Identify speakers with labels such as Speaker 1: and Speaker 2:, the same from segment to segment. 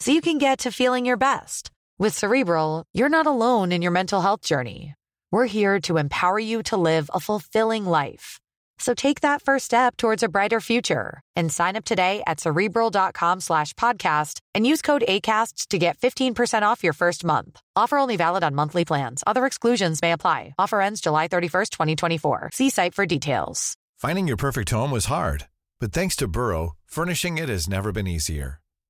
Speaker 1: so you can get to feeling your best. With Cerebral, you're not alone in your mental health journey. We're here to empower you to live a fulfilling life. So take that first step towards a brighter future and sign up today at cerebral.com slash podcast and use code ACasts to get 15% off your first month. Offer only valid on monthly plans. Other exclusions may apply. Offer ends July 31st, 2024. See site for details.
Speaker 2: Finding your perfect home was hard, but thanks to Burrow, furnishing it has never been easier.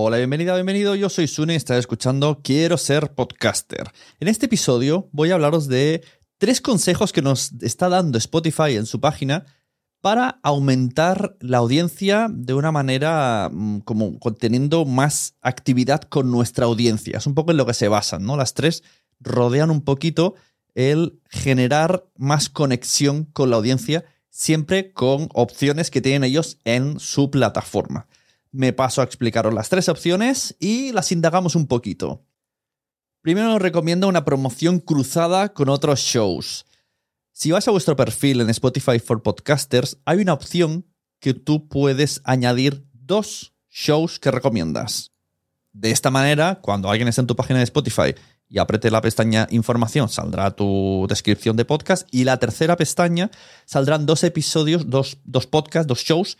Speaker 3: Hola, bienvenida, bienvenido. Yo soy Sune y estás escuchando Quiero ser podcaster. En este episodio voy a hablaros de tres consejos que nos está dando Spotify en su página para aumentar la audiencia de una manera mm, como teniendo más actividad con nuestra audiencia. Es un poco en lo que se basan, ¿no? Las tres rodean un poquito el generar más conexión con la audiencia, siempre con opciones que tienen ellos en su plataforma. Me paso a explicaros las tres opciones y las indagamos un poquito. Primero os recomiendo una promoción cruzada con otros shows. Si vas a vuestro perfil en Spotify for Podcasters, hay una opción que tú puedes añadir dos shows que recomiendas. De esta manera, cuando alguien esté en tu página de Spotify y apriete la pestaña Información, saldrá tu descripción de podcast y la tercera pestaña saldrán dos episodios, dos, dos podcasts, dos shows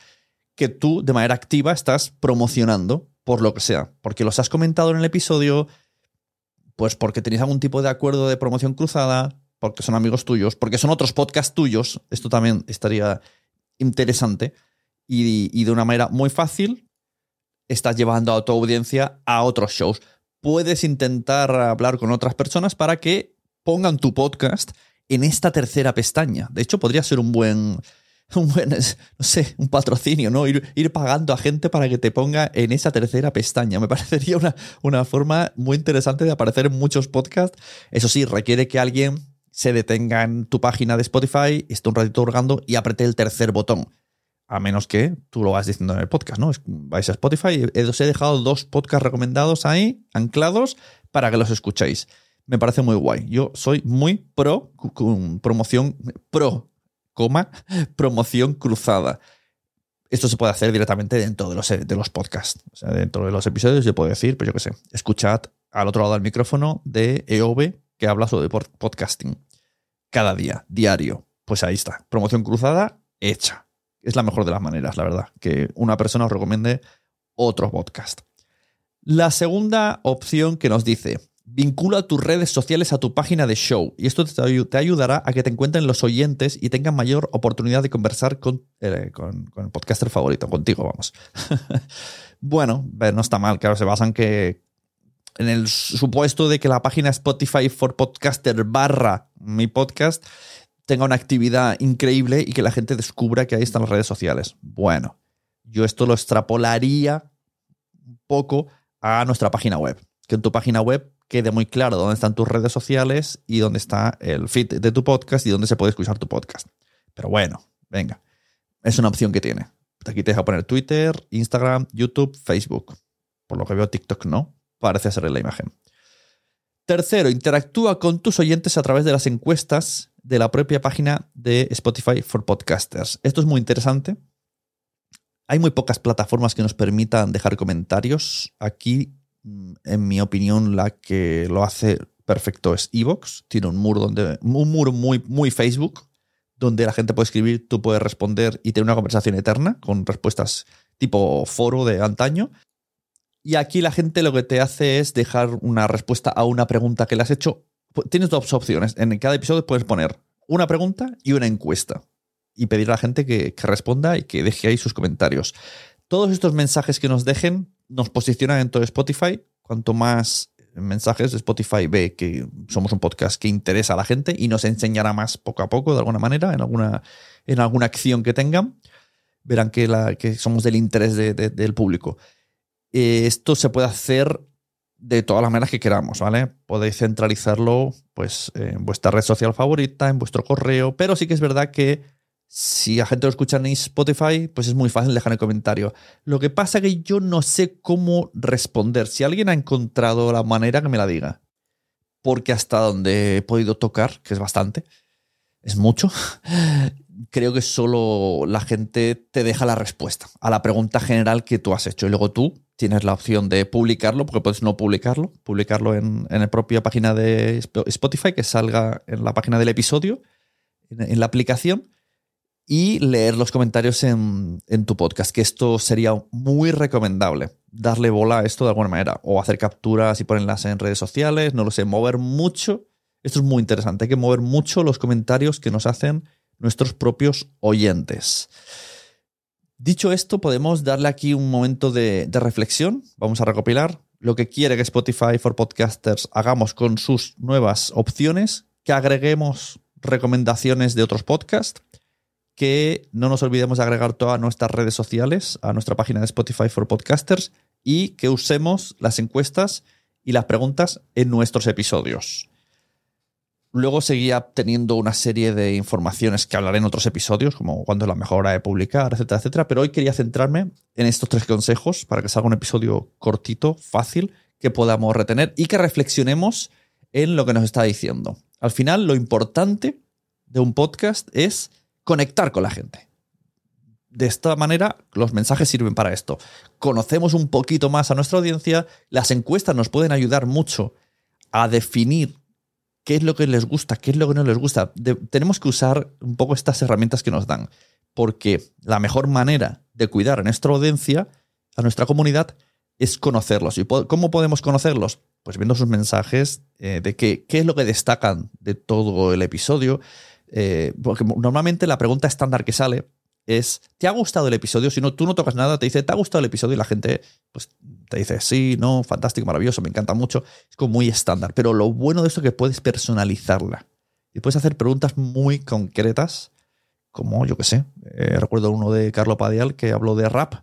Speaker 3: que tú de manera activa estás promocionando por lo que sea, porque los has comentado en el episodio, pues porque tenéis algún tipo de acuerdo de promoción cruzada, porque son amigos tuyos, porque son otros podcasts tuyos, esto también estaría interesante, y, y de una manera muy fácil estás llevando a tu audiencia a otros shows. Puedes intentar hablar con otras personas para que pongan tu podcast en esta tercera pestaña. De hecho, podría ser un buen, un buen, no sé, un patrocinio, ¿no? Ir, ir, pagando a gente para que te ponga en esa tercera pestaña. Me parecería una, una forma muy interesante de aparecer en muchos podcasts. Eso sí, requiere que alguien se detenga en tu página de Spotify, esté un ratito hurgando y apriete el tercer botón. A menos que tú lo vas diciendo en el podcast, ¿no? Vais a Spotify, os he dejado dos podcasts recomendados ahí, anclados, para que los escuchéis. Me parece muy guay. Yo soy muy pro promoción, pro coma, promoción cruzada. Esto se puede hacer directamente dentro de los, de los podcasts. O sea, dentro de los episodios yo puedo decir, pues yo qué sé, escuchad al otro lado del micrófono de EOB que habla sobre podcasting. Cada día, diario. Pues ahí está. Promoción cruzada hecha. Es la mejor de las maneras, la verdad, que una persona os recomiende otro podcast. La segunda opción que nos dice, Vincula tus redes sociales a tu página de show y esto te, ayudará a que te encuentren los oyentes y tengan mayor oportunidad de conversar con, eh, el podcaster favorito, contigo, vamos. bueno, no está mal, claro, se basan que en el supuesto de que la página Spotify for Podcaster barra mi podcast tenga una actividad increíble y que la gente descubra que ahí están las redes sociales. Bueno, yo esto lo extrapolaría un poco a nuestra página web. Que en tu página web quede muy claro dónde están tus redes sociales y dónde está el feed de tu podcast y dónde se puede escuchar tu podcast. Pero bueno, venga, es una opción que tiene. Aquí te deja poner Twitter, Instagram, YouTube, Facebook. Por lo que veo, TikTok no. Parece ser la imagen. Tercero, interactúa con tus oyentes a través de las encuestas de la propia página de Spotify for Podcasters. Esto es muy interesante. Hay muy pocas plataformas que nos permitan dejar comentarios. Aquí, en mi opinión, la que lo hace perfecto es Evox. Tiene un muro donde un muro muy muy Facebook donde la gente puede escribir, tú puedes responder y tener una conversación eterna con respuestas tipo foro de antaño. Y aquí la gente lo que te hace es dejar una respuesta a una pregunta que le has hecho. Tienes dos opciones. En cada episodio puedes poner una pregunta y una encuesta. Y pedir a la gente que, responda y que deje ahí sus comentarios. Todos estos mensajes que nos dejen nos posicionan en todo Spotify. Cuanto más mensajes, Spotify ve que somos un podcast que interesa a la gente y nos enseñará más poco a poco, de alguna manera, en alguna, en alguna acción que tengan. Verán que, la, que somos del interés del público. Eh, esto se puede hacer de todas las maneras que queramos, ¿vale? Podéis centralizarlo pues, en vuestra red social favorita, en vuestro correo, pero sí que es verdad que si la gente lo escucha en Spotify, pues es muy fácil dejar el comentario. Lo que pasa es que yo no sé cómo responder. Si alguien ha encontrado la manera, que me la diga. Porque hasta donde he podido tocar, que es bastante, es mucho, creo que solo la gente te deja la respuesta a la pregunta general que tú has hecho. Y luego tú tienes la opción de publicarlo, porque puedes no publicarlo, publicarlo en, en la propia página de Spotify, que salga en la página del episodio, en, la aplicación, y leer los comentarios en, en, tu podcast, que esto sería muy recomendable, darle bola a esto de alguna manera, o hacer capturas y ponerlas en redes sociales, no lo sé, mover mucho. Esto es muy interesante, hay que mover mucho los comentarios que nos hacen nuestros propios oyentes. Dicho esto, podemos darle aquí un momento de, reflexión. Vamos a recopilar lo que quiere que Spotify for Podcasters hagamos con sus nuevas opciones, que agreguemos recomendaciones de otros podcasts, que no nos olvidemos de agregar todas nuestras redes sociales a nuestra página de Spotify for Podcasters y que usemos las encuestas y las preguntas en nuestros episodios. Luego seguía teniendo una serie de informaciones que hablaré en otros episodios, como cuándo es la mejor hora de publicar, etcétera, etcétera. Pero hoy quería centrarme en estos tres consejos para que salga un episodio cortito, fácil, que podamos retener y que reflexionemos en lo que nos está diciendo. Al final, lo importante de un podcast es conectar con la gente. De esta manera, los mensajes sirven para esto. Conocemos un poquito más a nuestra audiencia, las encuestas nos pueden ayudar mucho a definir qué es lo que les gusta, qué es lo que no les gusta. tenemos que usar un poco estas herramientas que nos dan, porque la mejor manera de cuidar a nuestra audiencia, a nuestra comunidad, es conocerlos. ¿Y cómo podemos conocerlos? Pues viendo sus mensajes eh, de qué, qué es lo que destacan de todo el episodio. Eh, porque normalmente la pregunta estándar que sale es, ¿te ha gustado el episodio? Si no, tú no tocas nada, te dice, ¿te ha gustado el episodio? Y la gente pues, te dice, sí, no, fantástico, maravilloso, me encanta mucho. Es como muy estándar. Pero lo bueno de esto es que puedes personalizarla. Y puedes hacer preguntas muy concretas, como, yo qué sé, eh, recuerdo uno de Carlo Padial que habló de rap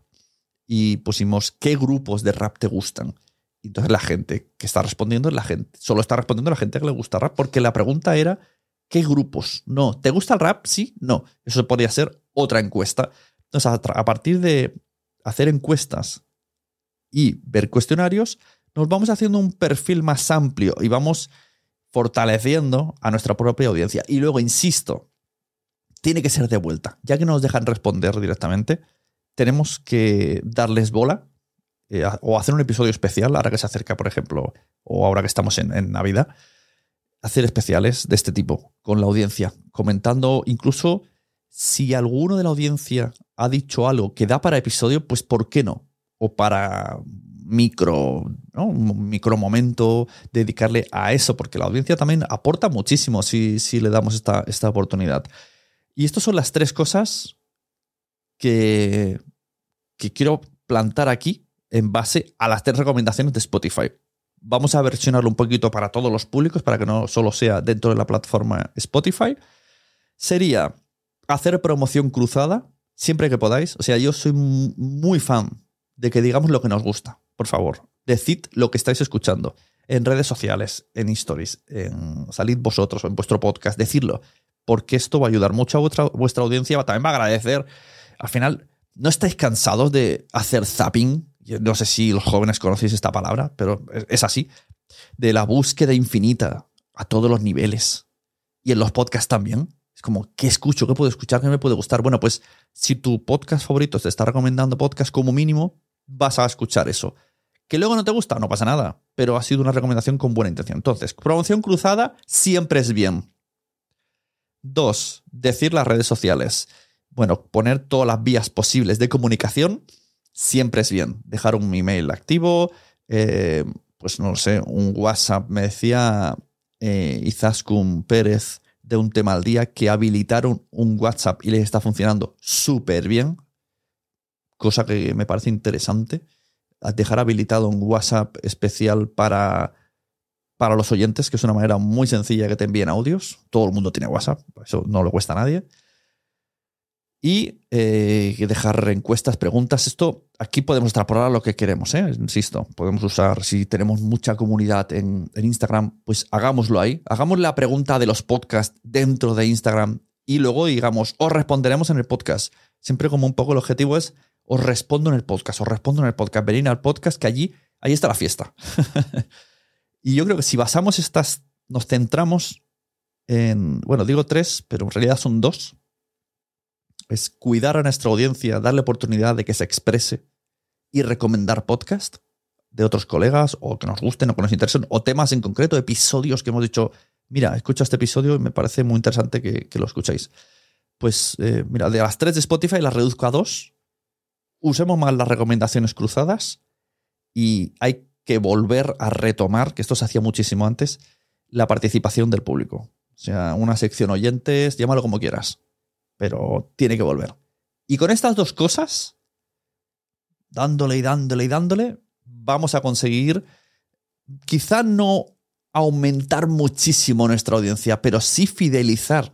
Speaker 3: y pusimos, ¿qué grupos de rap te gustan? Y entonces la gente que está respondiendo, la gente, solo está respondiendo la gente que le gusta rap, porque la pregunta era, ¿qué grupos? No, ¿te gusta el rap? Sí, no. Eso podría ser otra encuesta. Entonces, a partir de hacer encuestas y ver cuestionarios, nos vamos haciendo un perfil más amplio y vamos fortaleciendo a nuestra propia audiencia. Y luego, insisto, tiene que ser de vuelta. Ya que no nos dejan responder directamente, tenemos que darles bola eh, o hacer un episodio especial, ahora que se acerca, por ejemplo, o ahora que estamos en, en Navidad, hacer especiales de este tipo con la audiencia, comentando incluso si alguno de la audiencia ha dicho algo que da para episodio, pues ¿por qué no? O para micro, ¿no? un micro momento, dedicarle a eso, porque la audiencia también aporta muchísimo si, si le damos esta, esta oportunidad. Y estas son las tres cosas que, que quiero plantar aquí en base a las tres recomendaciones de Spotify. Vamos a versionarlo un poquito para todos los públicos, para que no solo sea dentro de la plataforma Spotify. Sería hacer promoción cruzada siempre que podáis. O sea, yo soy muy fan de que digamos lo que nos gusta. Por favor, decid lo que estáis escuchando en redes sociales, en stories, en salid vosotros o en vuestro podcast, decirlo, porque esto va a ayudar mucho a vuestra, vuestra audiencia, también va a agradecer. Al final, ¿no estáis cansados de hacer zapping? No sé si los jóvenes conocéis esta palabra, pero es así. de la búsqueda infinita a todos los niveles. Y en los podcasts también. Es como, ¿qué escucho? ¿Qué puedo escuchar? ¿Qué me puede gustar? Bueno, pues si tu podcast favorito te está recomendando podcast como mínimo, vas a escuchar eso. Que luego no te gusta, no pasa nada, pero ha sido una recomendación con buena intención. Entonces, promoción cruzada siempre es bien. Dos, decir las redes sociales. Bueno, poner todas las vías posibles de comunicación siempre es bien. Dejar un email activo, eh, pues no lo sé, un WhatsApp. Me decía eh, Izaskun Pérez de un tema al día que habilitaron un WhatsApp y les está funcionando súper bien, cosa que me parece interesante. Dejar habilitado un WhatsApp especial para, para los oyentes, que es una manera muy sencilla que te envíen audios. Todo el mundo tiene WhatsApp, eso no le cuesta a nadie y eh, dejar encuestas, preguntas. Esto aquí podemos extrapolar lo que queremos, ¿eh? insisto. Podemos usar, si tenemos mucha comunidad en, Instagram, pues hagámoslo ahí. Hagamos la pregunta de los podcasts dentro de Instagram y luego digamos, os responderemos en el podcast. Siempre como un poco el objetivo es, os respondo en el podcast, os respondo en el podcast. Venid al podcast que allí, ahí está la fiesta. y yo creo que si basamos estas, nos centramos en, bueno, digo tres, pero en realidad son dos es cuidar a nuestra audiencia, darle oportunidad de que se exprese y recomendar podcast de otros colegas o que nos gusten o que nos interesen o temas en concreto, episodios que hemos dicho, mira, escucha este episodio y me parece muy interesante que, lo escuchéis. Pues eh, mira, de las tres de Spotify las reduzco a dos. Usemos más las recomendaciones cruzadas y hay que volver a retomar, que esto se hacía muchísimo antes, la participación del público. O sea, una sección oyentes, llámalo como quieras pero tiene que volver. Y con estas dos cosas, dándole y dándole y dándole, vamos a conseguir quizá no aumentar muchísimo nuestra audiencia, pero sí fidelizar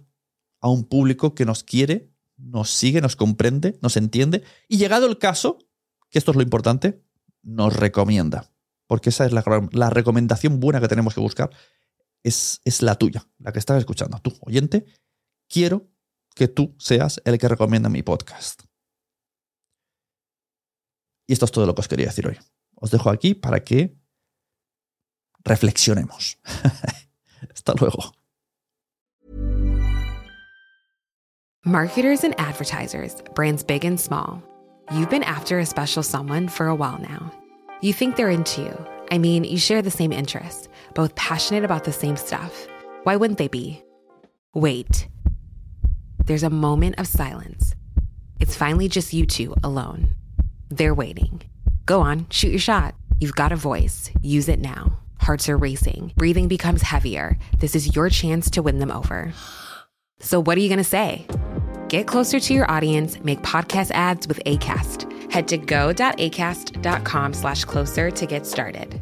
Speaker 3: a un público que nos quiere, nos sigue, nos comprende, nos entiende y llegado el caso, que esto es lo importante, nos recomienda. Porque esa es la, la recomendación buena que tenemos que buscar. Es, es la tuya, la que estás escuchando. Tú, oyente, quiero que tú seas el que recomienda mi podcast. Y esto es todo lo que os quería decir hoy. Os dejo aquí para que reflexionemos. Hasta luego.
Speaker 4: Marketers and advertisers, brands big and small. You've been after a special someone for a while now. You think they're into you. I mean, you share the same interests, both passionate about the same stuff. Why wouldn't they be? Wait there's a moment of silence. It's finally just you two alone. They're waiting. Go on, shoot your shot. You've got a voice. Use it now. Hearts are racing. Breathing becomes heavier. This is your chance to win them over. So, what are you going to say? Get closer to your audience, make podcast ads with ACAST. Head to go.acast.com slash closer to get started.